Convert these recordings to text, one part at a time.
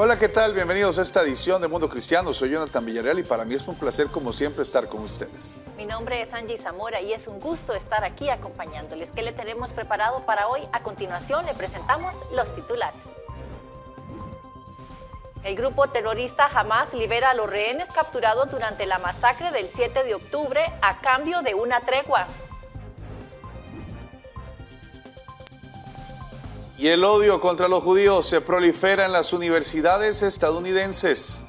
Hola, ¿qué tal? Bienvenidos a esta edición de Mundo Cristiano. Soy Jonathan Villarreal y para mí es un placer, como siempre, estar con ustedes. Mi nombre es Angie Zamora y es un gusto estar aquí acompañándoles. ¿Qué le tenemos preparado para hoy? A continuación le presentamos los titulares. El grupo terrorista Hamas libera a los rehenes capturados durante la masacre del 7 de octubre a cambio de una tregua. Y el odio contra los judíos se prolifera en las universidades estadounidenses.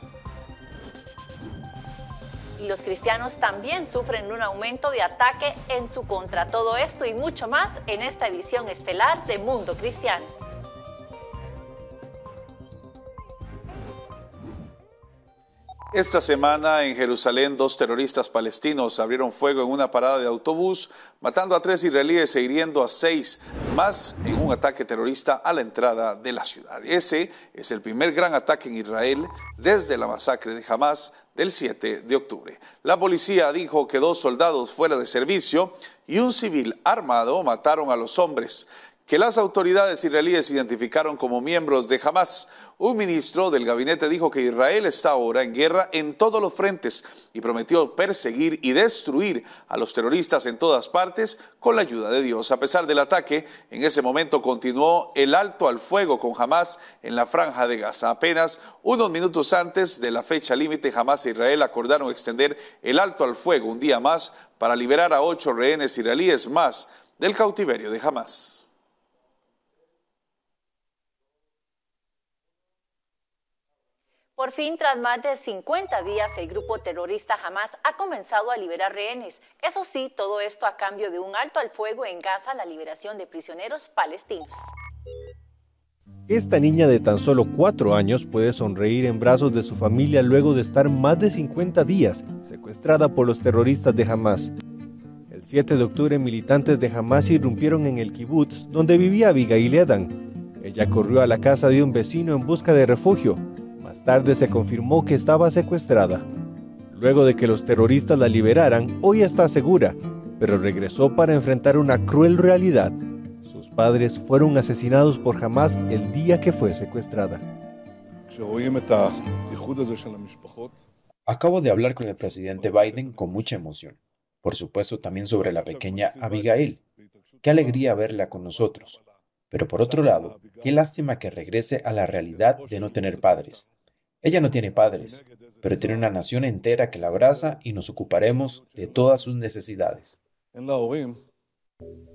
Y los cristianos también sufren un aumento de ataque en su contra. Todo esto y mucho más en esta edición estelar de Mundo Cristiano. Esta semana en Jerusalén, dos terroristas palestinos abrieron fuego en una parada de autobús, matando a tres israelíes e hiriendo a seis más en un ataque terrorista a la entrada de la ciudad. Ese es el primer gran ataque en Israel desde la masacre de Hamas del 7 de octubre. La policía dijo que dos soldados fuera de servicio y un civil armado mataron a los hombres que las autoridades israelíes identificaron como miembros de Hamas. Un ministro del gabinete dijo que Israel está ahora en guerra en todos los frentes y prometió perseguir y destruir a los terroristas en todas partes con la ayuda de Dios. A pesar del ataque, en ese momento continuó el alto al fuego con Hamas en la franja de Gaza. Apenas unos minutos antes de la fecha límite, Hamas e Israel acordaron extender el alto al fuego un día más para liberar a ocho rehenes israelíes más del cautiverio de Hamas. Por fin, tras más de 50 días, el grupo terrorista Hamas ha comenzado a liberar rehenes. Eso sí, todo esto a cambio de un alto al fuego en Gaza, la liberación de prisioneros palestinos. Esta niña de tan solo cuatro años puede sonreír en brazos de su familia luego de estar más de 50 días secuestrada por los terroristas de Hamas. El 7 de octubre, militantes de Hamas irrumpieron en el kibutz donde vivía Abigail Edan. Ella corrió a la casa de un vecino en busca de refugio, tarde se confirmó que estaba secuestrada. Luego de que los terroristas la liberaran, hoy está segura, pero regresó para enfrentar una cruel realidad. Sus padres fueron asesinados por Hamas el día que fue secuestrada. Acabo de hablar con el presidente Biden con mucha emoción. Por supuesto también sobre la pequeña Abigail. Qué alegría verla con nosotros. Pero por otro lado, qué lástima que regrese a la realidad de no tener padres. Ella no tiene padres, pero tiene una nación entera que la abraza y nos ocuparemos de todas sus necesidades.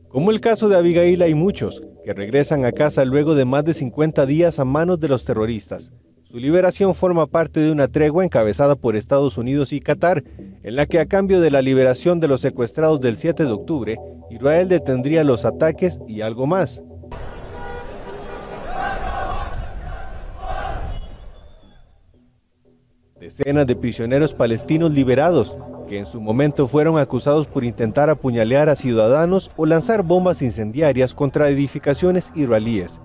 Como el caso de Abigail hay muchos que regresan a casa luego de más de 50 días a manos de los terroristas. Su liberación forma parte de una tregua encabezada por Estados Unidos y Qatar, en la que a cambio de la liberación de los secuestrados del 7 de octubre, Israel detendría los ataques y algo más. Decenas de prisioneros palestinos liberados, que en su momento fueron acusados por intentar apuñalear a ciudadanos o lanzar bombas incendiarias contra edificaciones israelíes.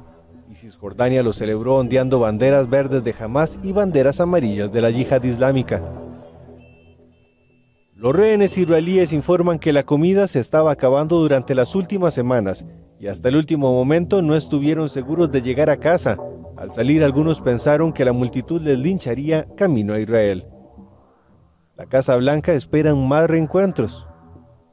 Y Cisjordania lo celebró ondeando banderas verdes de Hamas y banderas amarillas de la yihad islámica. Los rehenes israelíes informan que la comida se estaba acabando durante las últimas semanas y hasta el último momento no estuvieron seguros de llegar a casa, al salir algunos pensaron que la multitud les lincharía camino a Israel. La Casa Blanca espera más reencuentros.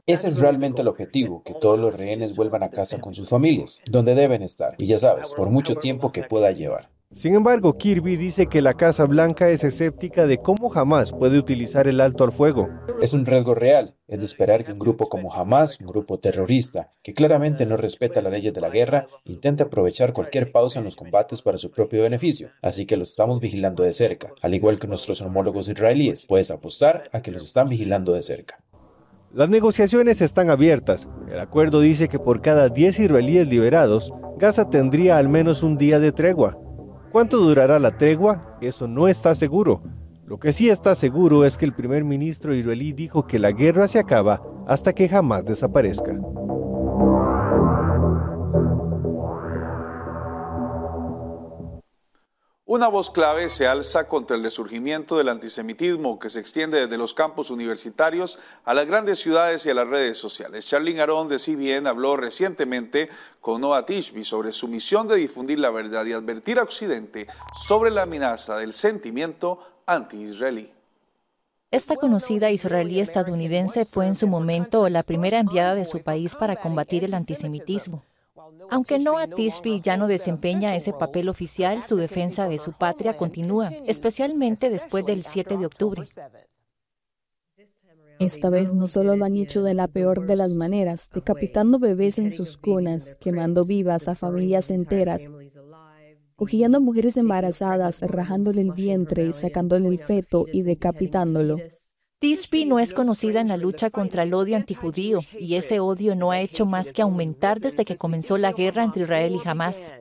Ese es realmente el objetivo, que todos los rehenes vuelvan a casa con sus familias, donde deben estar, y ya sabes, por mucho tiempo que pueda llevar. Sin embargo, Kirby dice que la Casa Blanca es escéptica de cómo Hamas puede utilizar el alto al fuego. Es un riesgo real. Es de esperar que un grupo como Hamas, un grupo terrorista, que claramente no respeta las leyes de la guerra, intente aprovechar cualquier pausa en los combates para su propio beneficio. Así que los estamos vigilando de cerca, al igual que nuestros homólogos israelíes. Puedes apostar a que los están vigilando de cerca. Las negociaciones están abiertas. El acuerdo dice que por cada 10 israelíes liberados, Gaza tendría al menos un día de tregua. ¿Cuánto durará la tregua? Eso no está seguro. Lo que sí está seguro es que el primer ministro israelí dijo que la guerra se acaba hasta que jamás desaparezca. Una voz clave se alza contra el resurgimiento del antisemitismo que se extiende desde los campos universitarios a las grandes ciudades y a las redes sociales. Charlene Aron de CBN habló recientemente con Noah Tishby sobre su misión de difundir la verdad y advertir a Occidente sobre la amenaza del sentimiento anti-israelí. Esta conocida israelí estadounidense fue en su momento la primera enviada de su país para combatir el antisemitismo. Aunque Noah Tishby ya no desempeña ese papel oficial, su defensa de su patria continúa, especialmente después del 7 de octubre. Esta vez no solo lo han hecho de la peor de las maneras, decapitando bebés en sus cunas, quemando vivas a familias enteras, cogiendo a mujeres embarazadas, rajándole el vientre, sacándole el feto y decapitándolo. Tishby no es conocida en la lucha contra el odio antijudío y ese odio no ha hecho más que aumentar desde que comenzó la guerra entre Israel y Hamas.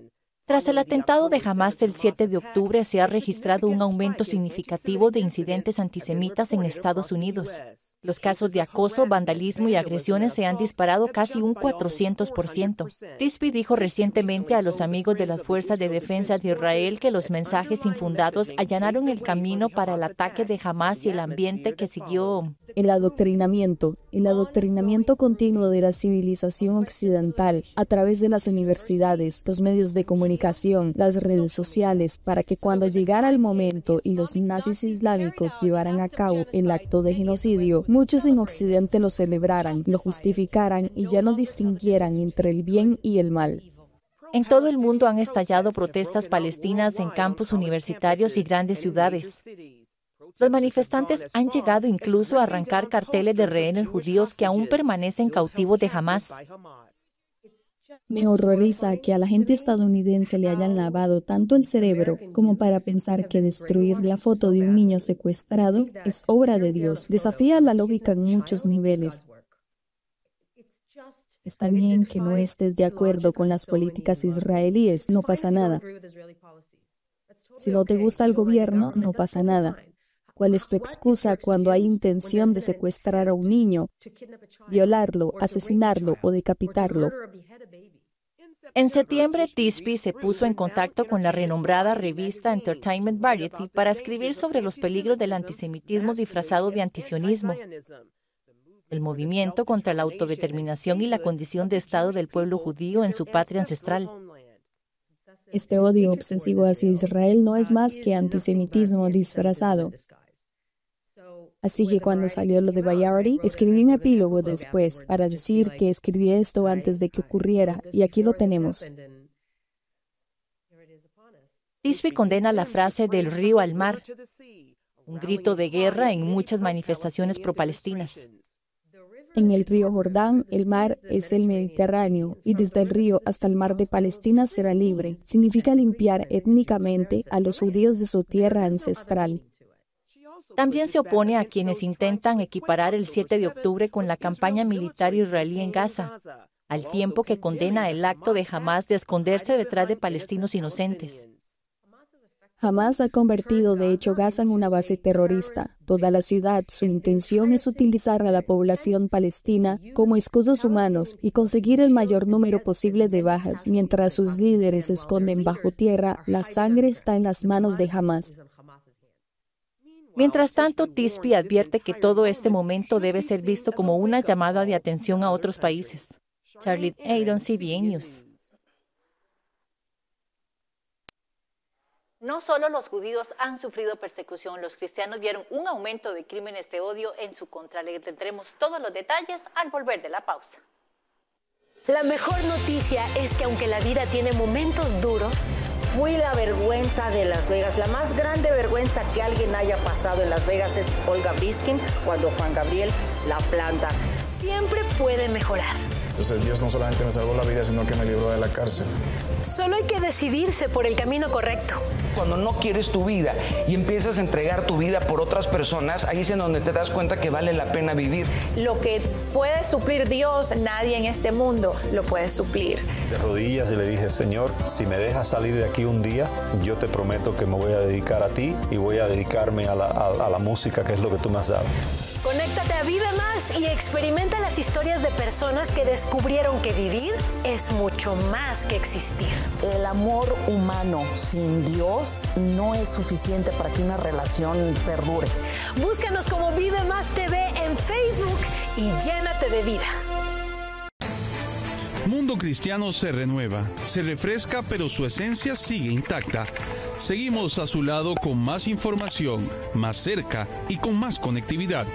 Tras el atentado de Hamas del 7 de octubre se ha registrado un aumento significativo de incidentes antisemitas en Estados Unidos. Los casos de acoso, vandalismo y agresiones se han disparado casi un 400%. Tisby dijo recientemente a los amigos de las Fuerzas de Defensa de Israel que los mensajes infundados allanaron el camino para el ataque de Hamas y el ambiente que siguió. El adoctrinamiento, el adoctrinamiento continuo de la civilización occidental a través de las universidades, los medios de comunicación, las redes sociales, para que cuando llegara el momento y los nazis islámicos llevaran a cabo el acto de genocidio, muchos en Occidente lo celebraran, lo justificaran y ya no distinguieran entre el bien y el mal. En todo el mundo han estallado protestas palestinas en campus universitarios y grandes ciudades. Los manifestantes han llegado incluso a arrancar carteles de rehenes judíos que aún permanecen cautivos de Hamas. Me horroriza que a la gente estadounidense le hayan lavado tanto el cerebro como para pensar que destruir la foto de un niño secuestrado es obra de Dios. Desafía la lógica en muchos niveles. Está bien que no estés de acuerdo con las políticas israelíes, no pasa nada. Si no te gusta el gobierno, no pasa nada. ¿Cuál es tu excusa cuando hay intención de secuestrar a un niño, violarlo, asesinarlo o decapitarlo? En septiembre, Tishby se puso en contacto con la renombrada revista Entertainment Variety para escribir sobre los peligros del antisemitismo disfrazado de antisionismo, el movimiento contra la autodeterminación y la condición de Estado del pueblo judío en su patria ancestral. Este odio obsesivo hacia Israel no es más que antisemitismo disfrazado. Así que cuando salió lo de Bayardi, escribí un epílogo después para decir que escribí esto antes de que ocurriera y aquí lo tenemos. Tishby condena la frase del río al mar, un grito de guerra en muchas manifestaciones pro-palestinas. En el río Jordán, el mar es el Mediterráneo y desde el río hasta el mar de Palestina será libre. Significa limpiar étnicamente a los judíos de su tierra ancestral. También se opone a quienes intentan equiparar el 7 de octubre con la campaña militar israelí en Gaza, al tiempo que condena el acto de Hamas de esconderse detrás de palestinos inocentes. Hamas ha convertido de hecho Gaza en una base terrorista. Toda la ciudad, su intención es utilizar a la población palestina como escudos humanos y conseguir el mayor número posible de bajas. Mientras sus líderes se esconden bajo tierra, la sangre está en las manos de Hamas. Mientras tanto, Tispi advierte que todo este momento debe ser visto como una llamada de atención a otros países. Charlotte Aaron, CBN News. No solo los judíos han sufrido persecución, los cristianos vieron un aumento de crímenes de odio en su contra. Le tendremos todos los detalles al volver de la pausa. La mejor noticia es que aunque la vida tiene momentos duros, fui la vergüenza de Las Vegas. La más grande vergüenza que alguien haya pasado en Las Vegas es Olga Biskin cuando Juan Gabriel la planta. Siempre puede mejorar. Entonces Dios no solamente me salvó la vida, sino que me libró de la cárcel. Solo hay que decidirse por el camino correcto. Cuando no quieres tu vida y empiezas a entregar tu vida por otras personas, ahí es en donde te das cuenta que vale la pena vivir. Lo que puede suplir Dios, nadie en este mundo lo puede suplir. De rodillas y le dije, Señor, si me dejas salir de aquí un día, yo te prometo que me voy a dedicar a ti y voy a dedicarme a la, a la música, que es lo que tú me has dado. Conéctate a Vive Más y experimenta las historias de personas que descubrieron que vivir es mucho más que existir. El amor humano sin Dios no es suficiente para que una relación perdure. Búscanos como Vive Más TV en Facebook y llénate de vida. Mundo Cristiano se renueva, se refresca, pero su esencia sigue intacta. Seguimos a su lado con más información, más cerca y con más conectividad.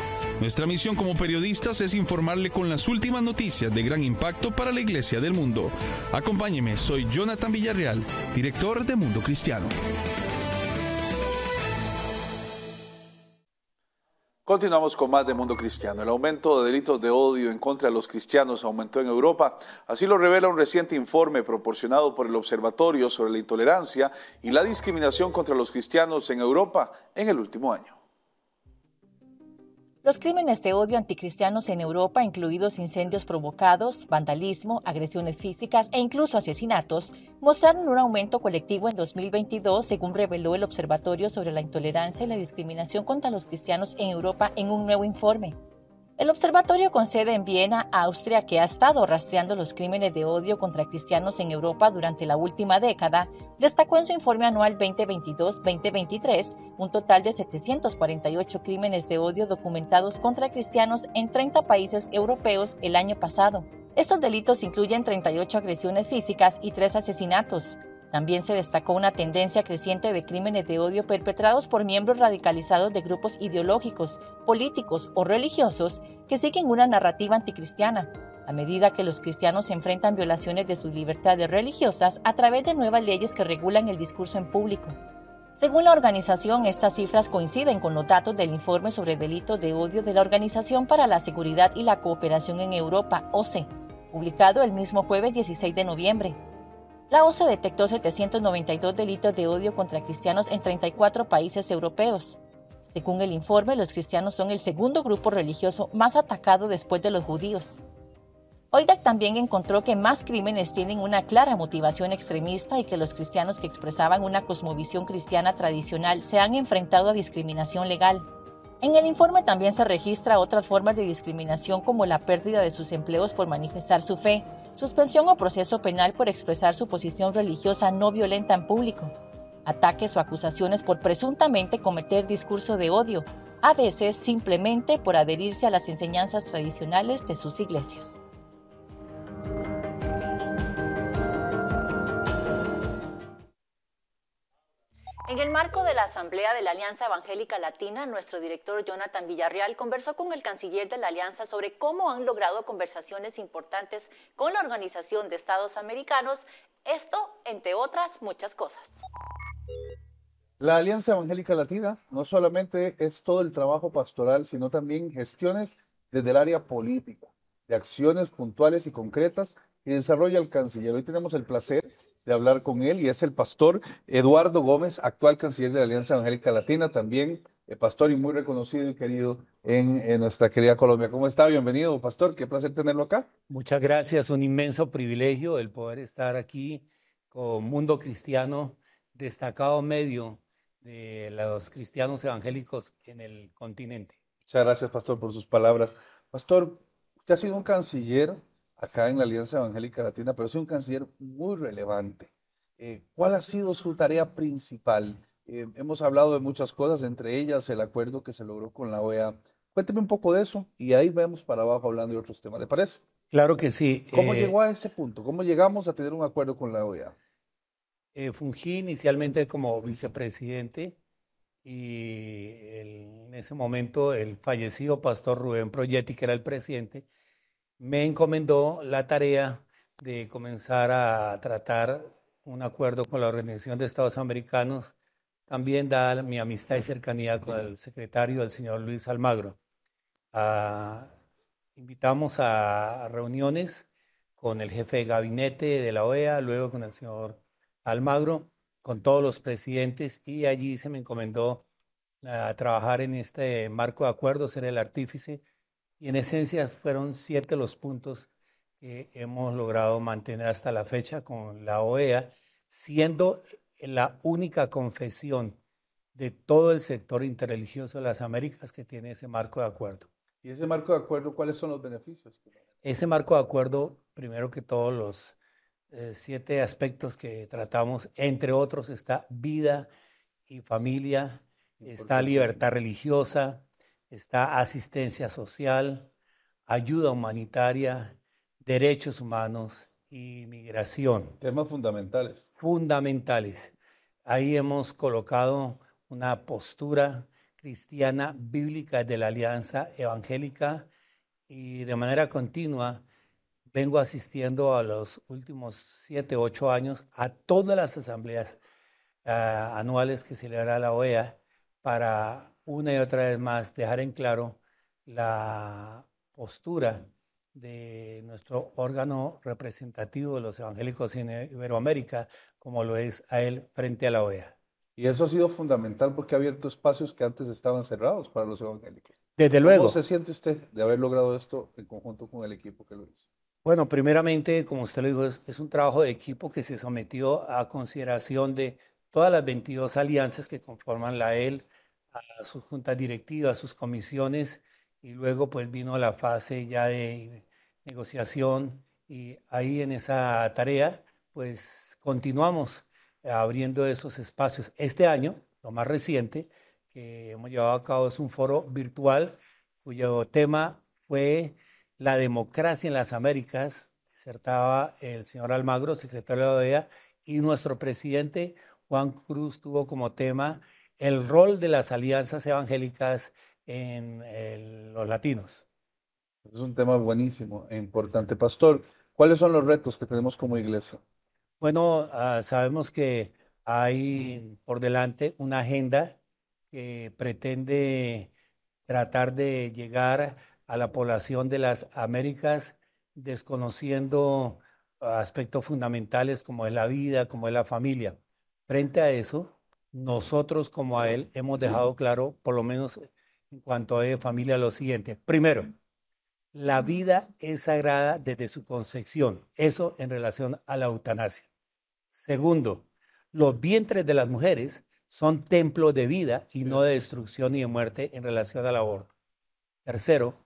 Nuestra misión como periodistas es informarle con las últimas noticias de gran impacto para la Iglesia del mundo. Acompáñeme, soy Jonathan Villarreal, director de Mundo Cristiano. Continuamos con más de Mundo Cristiano. El aumento de delitos de odio en contra de los cristianos aumentó en Europa. Así lo revela un reciente informe proporcionado por el Observatorio sobre la Intolerancia y la Discriminación contra los Cristianos en Europa en el último año. Los crímenes de odio anticristianos en Europa, incluidos incendios provocados, vandalismo, agresiones físicas e incluso asesinatos, mostraron un aumento colectivo en 2022, según reveló el Observatorio sobre la Intolerancia y la Discriminación contra los Cristianos en Europa en un nuevo informe. El observatorio con sede en Viena, Austria, que ha estado rastreando los crímenes de odio contra cristianos en Europa durante la última década, destacó en su informe anual 2022-2023 un total de 748 crímenes de odio documentados contra cristianos en 30 países europeos el año pasado. Estos delitos incluyen 38 agresiones físicas y 3 asesinatos, también se destacó una tendencia creciente de crímenes de odio perpetrados por miembros radicalizados de grupos ideológicos, políticos o religiosos que siguen una narrativa anticristiana, a medida que los cristianos enfrentan violaciones de sus libertades religiosas a través de nuevas leyes que regulan el discurso en público. Según la organización, estas cifras coinciden con los datos del informe sobre delitos de odio de la Organización para la Seguridad y la Cooperación en Europa, OCE, publicado el mismo jueves 16 de noviembre. La OCE detectó 792 delitos de odio contra cristianos en 34 países europeos. Según el informe, los cristianos son el segundo grupo religioso más atacado después de los judíos. OIDAC también encontró que más crímenes tienen una clara motivación extremista y que los cristianos que expresaban una cosmovisión cristiana tradicional se han enfrentado a discriminación legal. En el informe también se registra otras formas de discriminación como la pérdida de sus empleos por manifestar su fe, suspensión o proceso penal por expresar su posición religiosa no violenta en público, ataques o acusaciones por presuntamente cometer discurso de odio, a veces simplemente por adherirse a las enseñanzas tradicionales de sus iglesias. En el marco de la Asamblea de la Alianza Evangélica Latina, nuestro director Jonathan Villarreal conversó con el canciller de la Alianza sobre cómo han logrado conversaciones importantes con la Organización de Estados Americanos, esto entre otras muchas cosas. La Alianza Evangélica Latina no solamente es todo el trabajo pastoral, sino también gestiones desde el área política, de acciones puntuales y concretas que desarrolla el canciller. Hoy tenemos el placer de hablar con él y es el pastor Eduardo Gómez, actual canciller de la Alianza Evangélica Latina, también eh, pastor y muy reconocido y querido en, nuestra querida Colombia. ¿Cómo está? Bienvenido, pastor. Qué placer tenerlo acá. Muchas gracias. Un inmenso privilegio el poder estar aquí con Mundo Cristiano, destacado medio de los cristianos evangélicos en el continente. Muchas gracias, pastor, por sus palabras. Pastor, usted ha sido un canciller acá en la Alianza Evangélica Latina, pero es un canciller muy relevante. Eh, ¿Cuál ha sido su tarea principal? Eh, hemos hablado de muchas cosas, entre ellas el acuerdo que se logró con la OEA. Cuénteme un poco de eso y ahí vemos para abajo hablando de otros temas, ¿le parece? Claro que sí. ¿Cómo eh, llegó a ese punto? ¿Cómo llegamos a tener un acuerdo con la OEA? Eh, fungí inicialmente como vicepresidente y en ese momento el fallecido pastor Rubén Proyetti, que era el presidente, me encomendó la tarea de comenzar a tratar un acuerdo con la Organización de Estados Americanos, también dar mi amistad y cercanía con el secretario, el señor Luis Almagro. Ah, invitamos a reuniones con el jefe de gabinete de la OEA, luego con el señor Almagro, con todos los presidentes y allí se me encomendó a trabajar en este marco de acuerdo, ser el artífice y en esencia fueron siete los puntos que hemos logrado mantener hasta la fecha con la OEA, siendo la única confesión de todo el sector interreligioso de las Américas que tiene ese marco de acuerdo. ¿Y ese marco de acuerdo cuáles son los beneficios? Ese marco de acuerdo, primero que todos los eh, siete aspectos que tratamos, entre otros está vida y familia, está libertad religiosa, está asistencia social, ayuda humanitaria, derechos humanos y migración. Temas fundamentales. Fundamentales. Ahí hemos colocado una postura cristiana bíblica de la Alianza Evangélica y de manera continua vengo asistiendo a los últimos siete, ocho años a todas las asambleas ah, anuales que celebra la OEA para una y otra vez más dejar en claro la postura de nuestro órgano representativo de los evangélicos en Iberoamérica, como lo es a él frente a la OEA. Y eso ha sido fundamental porque ha abierto espacios que antes estaban cerrados para los evangélicos. Desde luego. ¿Cómo se siente usted de haber logrado esto en conjunto con el equipo que lo hizo? Bueno, primeramente, como usted lo dijo, es, un trabajo de equipo que se sometió a consideración de todas las 22 alianzas que conforman la EL, a sus juntas directivas, a sus comisiones, y luego pues vino la fase ya de negociación y ahí en esa tarea pues continuamos abriendo esos espacios. Este año, lo más reciente que hemos llevado a cabo es un foro virtual cuyo tema fue la democracia en las Américas, disertaba el señor Almagro, secretario de la OEA, y nuestro presidente Juan Cruz tuvo como tema el rol de las alianzas evangélicas en los latinos. Es un tema buenísimo e importante. Pastor, ¿cuáles son los retos que tenemos como iglesia? Bueno, ah, sabemos que hay por delante una agenda que pretende tratar de llegar a la población de las Américas desconociendo aspectos fundamentales como es la vida, como es la familia. Frente a eso, nosotros como a él hemos dejado claro, por lo menos en cuanto a familia, lo siguiente. Primero, la vida es sagrada desde su concepción, eso en relación a la eutanasia. Segundo, los vientres de las mujeres son templos de vida y no de destrucción y de muerte en relación al aborto. Tercero,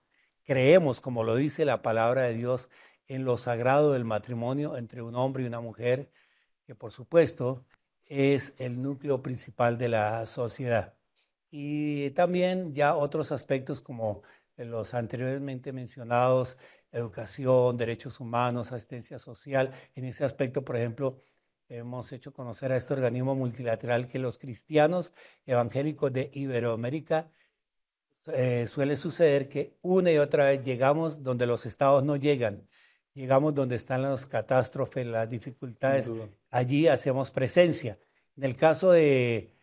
Creemos, como lo dice la palabra de Dios, en lo sagrado del matrimonio entre un hombre y una mujer, que por supuesto es el núcleo principal de la sociedad. Y también ya otros aspectos como los anteriormente mencionados, educación, derechos humanos, asistencia social. En ese aspecto, por ejemplo, hemos hecho conocer a este organismo multilateral que los cristianos evangélicos de Iberoamérica eh, suele suceder que una y otra vez llegamos donde los estados no llegan, llegamos donde están las catástrofes, las dificultades, allí hacemos presencia. En el caso de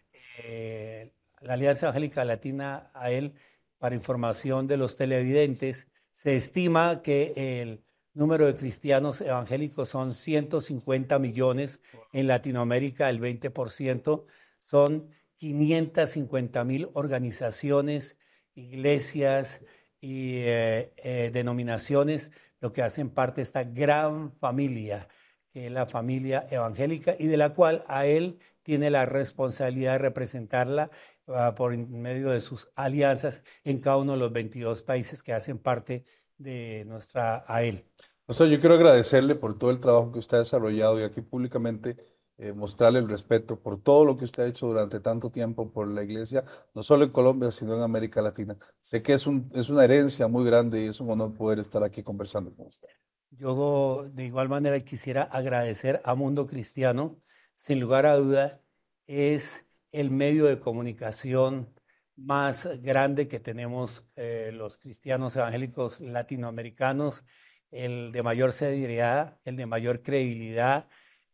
eh, la Alianza Evangélica Latina, a él, para información de los televidentes, se estima que el número de cristianos evangélicos son 150 millones, en Latinoamérica el 20%, son 550 mil organizaciones iglesias y eh, eh, denominaciones, lo que hacen parte de esta gran familia, que es la familia evangélica, y de la cual a él tiene la responsabilidad de representarla ah, por medio de sus alianzas en cada uno de los 22 países que hacen parte de nuestra a él. yo quiero agradecerle por todo el trabajo que usted ha desarrollado y aquí públicamente eh, mostrarle el respeto por todo lo que usted ha hecho durante tanto tiempo por la iglesia, no solo en Colombia, sino en América Latina. Sé que es, un, es una herencia muy grande y es un honor poder estar aquí conversando con usted. Yo de igual manera quisiera agradecer a Mundo Cristiano sin lugar a duda, es el medio de comunicación más grande que tenemos eh, los cristianos evangélicos latinoamericanos, el de mayor seriedad, el de mayor credibilidad.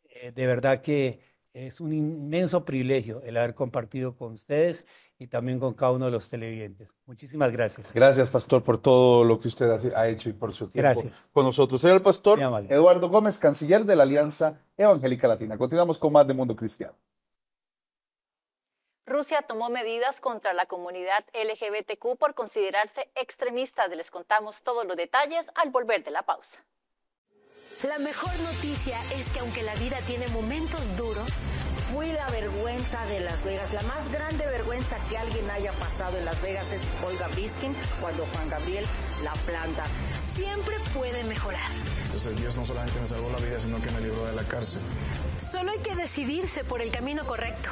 Eh, de verdad que es un inmenso privilegio el haber compartido con ustedes y también con cada uno de los televidentes. Muchísimas gracias. Gracias, pastor, por todo lo que usted ha hecho y por su tiempo gracias. con nosotros. El pastor Eduardo Gómez, canciller de la Alianza Evangélica Latina. Continuamos con más de Mundo Cristiano. Rusia tomó medidas contra la comunidad LGBTQ por considerarse extremista. Les contamos todos los detalles al volver de la pausa. La mejor noticia es que aunque la vida tiene momentos duros, fui la vergüenza de Las Vegas. La más grande vergüenza que alguien haya pasado en Las Vegas es Olga Briskin cuando Juan Gabriel la planta. Siempre puede mejorar. Entonces Dios no solamente me salvó la vida, sino que me libró de la cárcel. Solo hay que decidirse por el camino correcto.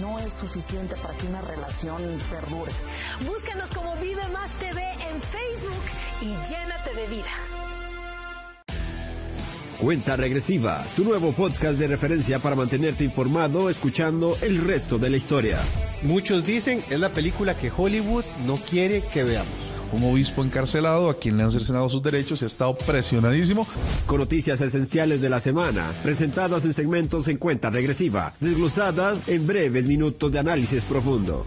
no es suficiente para que una relación perdure. Búscanos como Vive Más TV en Facebook y llénate de vida. Cuenta Regresiva, tu nuevo podcast de referencia para mantenerte informado escuchando el resto de la historia. Muchos dicen es la película que Hollywood no quiere que veamos un obispo encarcelado a quien le han cercenado sus derechos y ha estado presionadísimo. Con noticias esenciales de la semana, presentadas en segmentos en cuenta regresiva, desglosadas en breves minutos de análisis profundo.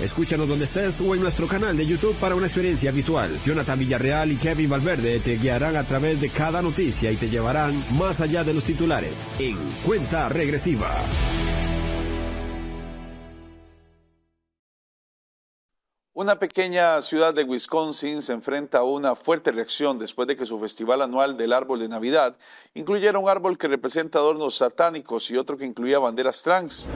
Escúchanos donde estés o en nuestro canal de YouTube para una experiencia visual. Jonathan Villarreal y Kevin Valverde te guiarán a través de cada noticia y te llevarán más allá de los titulares en cuenta regresiva. Una pequeña ciudad de Wisconsin se enfrenta a una fuerte reacción después de que su festival anual del árbol de Navidad incluyera un árbol que representa adornos satánicos y otro que incluía banderas trans.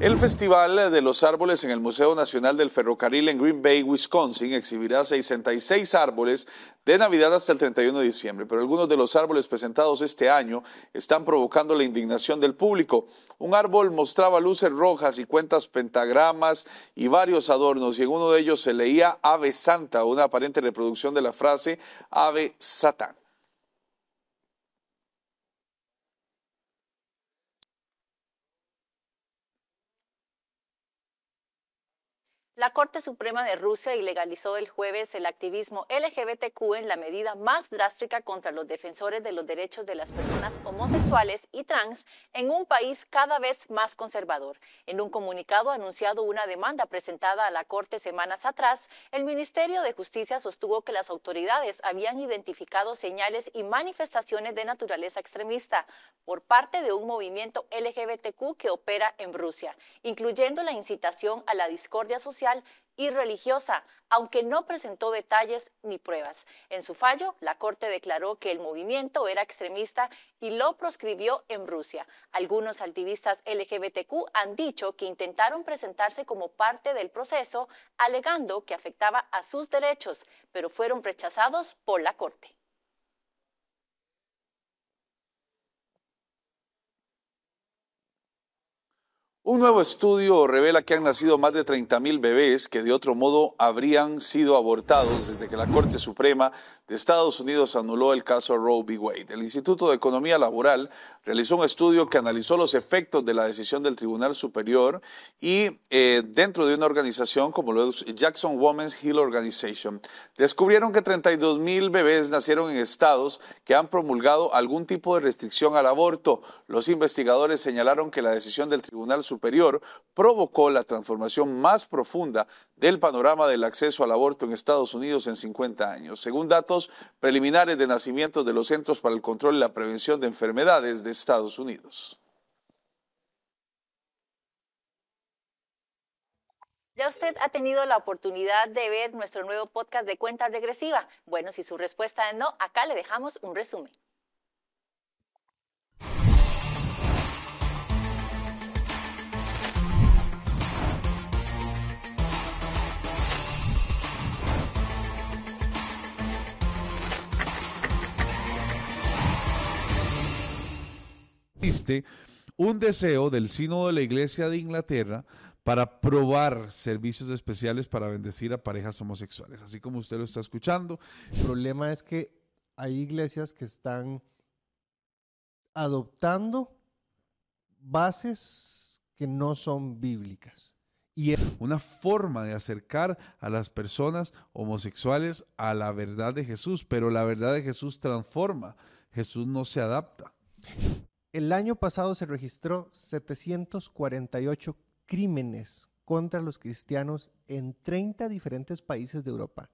El Festival de los Árboles en el Museo Nacional del Ferrocarril en Green Bay, Wisconsin, exhibirá 66 árboles de Navidad hasta el 31 de diciembre, pero algunos de los árboles presentados este año están provocando la indignación del público. Un árbol mostraba luces rojas y cuentas pentagramas y varios adornos, y en uno de ellos se leía Ave Santa, una aparente reproducción de la frase Ave Satán. La Corte Suprema de Rusia ilegalizó el jueves el activismo LGBTQ en la medida más drástica contra los defensores de los derechos de las personas homosexuales y trans en un país cada vez más conservador. En un comunicado anunciado una demanda presentada a la Corte semanas atrás, el Ministerio de Justicia sostuvo que las autoridades habían identificado señales y manifestaciones de naturaleza extremista por parte de un movimiento LGBTQ que opera en Rusia, incluyendo la incitación a la discordia social y religiosa, aunque no presentó detalles ni pruebas. En su fallo, la Corte declaró que el movimiento era extremista y lo proscribió en Rusia. Algunos activistas LGBTQ han dicho que intentaron presentarse como parte del proceso, alegando que afectaba a sus derechos, pero fueron rechazados por la Corte. Un nuevo estudio revela que han nacido más de 30.000 bebés que de otro modo habrían sido abortados desde que la Corte Suprema de Estados Unidos anuló el caso Roe v. Wade. El Instituto de Economía Laboral realizó un estudio que analizó los efectos de la decisión del Tribunal Superior y eh, dentro de una organización como la Jackson Women's Hill Organization descubrieron que 32.000 bebés nacieron en estados que han promulgado algún tipo de restricción al aborto. Los investigadores señalaron que la decisión del Tribunal Superior Superior provocó la transformación más profunda del panorama del acceso al aborto en Estados Unidos en 50 años, según datos preliminares de nacimiento de los Centros para el Control y la Prevención de Enfermedades de Estados Unidos. ¿Ya usted ha tenido la oportunidad de ver nuestro nuevo podcast de cuenta regresiva? Bueno, si su respuesta es no, acá le dejamos un resumen. Existe un deseo del Sínodo de la Iglesia de Inglaterra para probar servicios especiales para bendecir a parejas homosexuales, así como usted lo está escuchando. El problema es que hay iglesias que están adoptando bases que no son bíblicas. Y es una forma de acercar a las personas homosexuales a la verdad de Jesús, pero la verdad de Jesús transforma, Jesús no se adapta. El año pasado se registró 748 crímenes contra los cristianos en 30 diferentes países de Europa.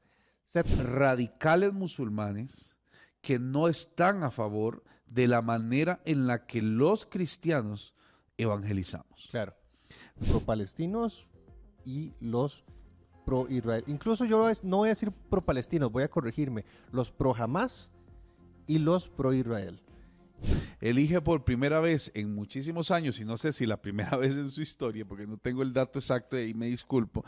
Radicales musulmanes que no están a favor de la manera en la que los cristianos evangelizamos. Claro. Pro-palestinos y los pro-Israel. Incluso yo no voy a decir pro-palestinos, voy a corregirme. Los pro-Hamas y los pro-Israel elige por primera vez en muchísimos años, y no sé si la primera vez en su historia, porque no tengo el dato exacto y me disculpo,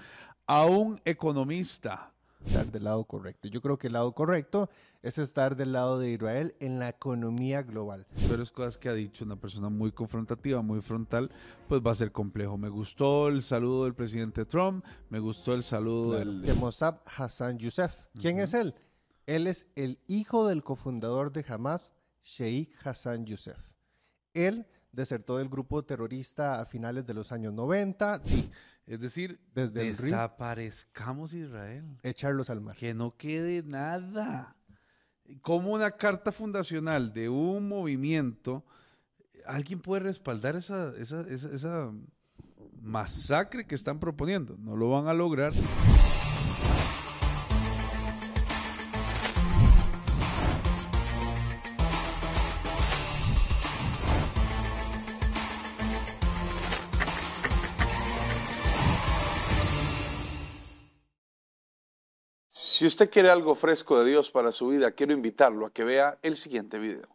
a un economista. Estar del lado correcto. Yo creo que el lado correcto es estar del lado de Israel en la economía global. Pero es cosas que ha dicho una persona muy confrontativa, muy frontal, pues va a ser complejo. Me gustó el saludo del presidente Trump, me gustó el saludo del... De Mossab Hassan Youssef. ¿Quién es él? Él es el hijo del cofundador de Hamas, Sheikh Hassan Youssef. Él desertó del grupo terrorista a finales de los años 90. es decir, desde desaparezcamos Israel. Echarlos al mar. Que no quede nada. Como una carta fundacional de un movimiento, ¿alguien puede respaldar esa, esa, esa masacre que están proponiendo? No lo van a lograr. Si usted quiere algo fresco de Dios para su vida, quiero invitarlo a que vea el siguiente video.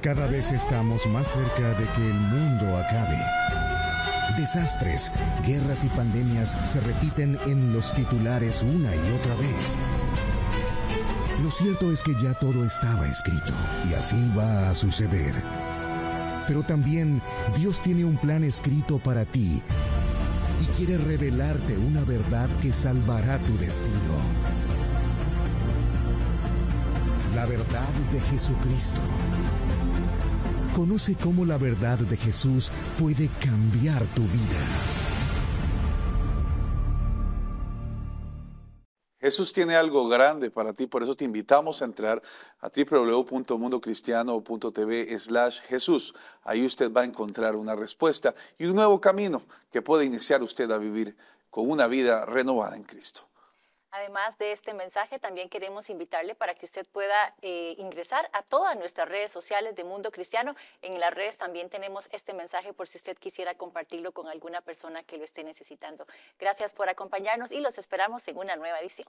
Cada vez estamos más cerca de que el mundo acabe. Desastres, guerras y pandemias se repiten en los titulares una y otra vez. Lo cierto es que ya todo estaba escrito y así va a suceder. Pero también Dios tiene un plan escrito para ti y quiere revelarte una verdad que salvará tu destino la verdad de Jesucristo. Conoce cómo la verdad de Jesús puede cambiar tu vida. Jesús tiene algo grande para ti, por eso te invitamos a entrar a www.mundocristiano.tv slash Jesús. Ahí usted va a encontrar una respuesta y un nuevo camino que puede iniciar usted a vivir con una vida renovada en Cristo. Además de este mensaje, también queremos invitarle para que usted pueda eh, ingresar a todas nuestras redes sociales de Mundo Cristiano. En las redes también tenemos este mensaje por si usted quisiera compartirlo con alguna persona que lo esté necesitando. Gracias por acompañarnos y los esperamos en una nueva edición.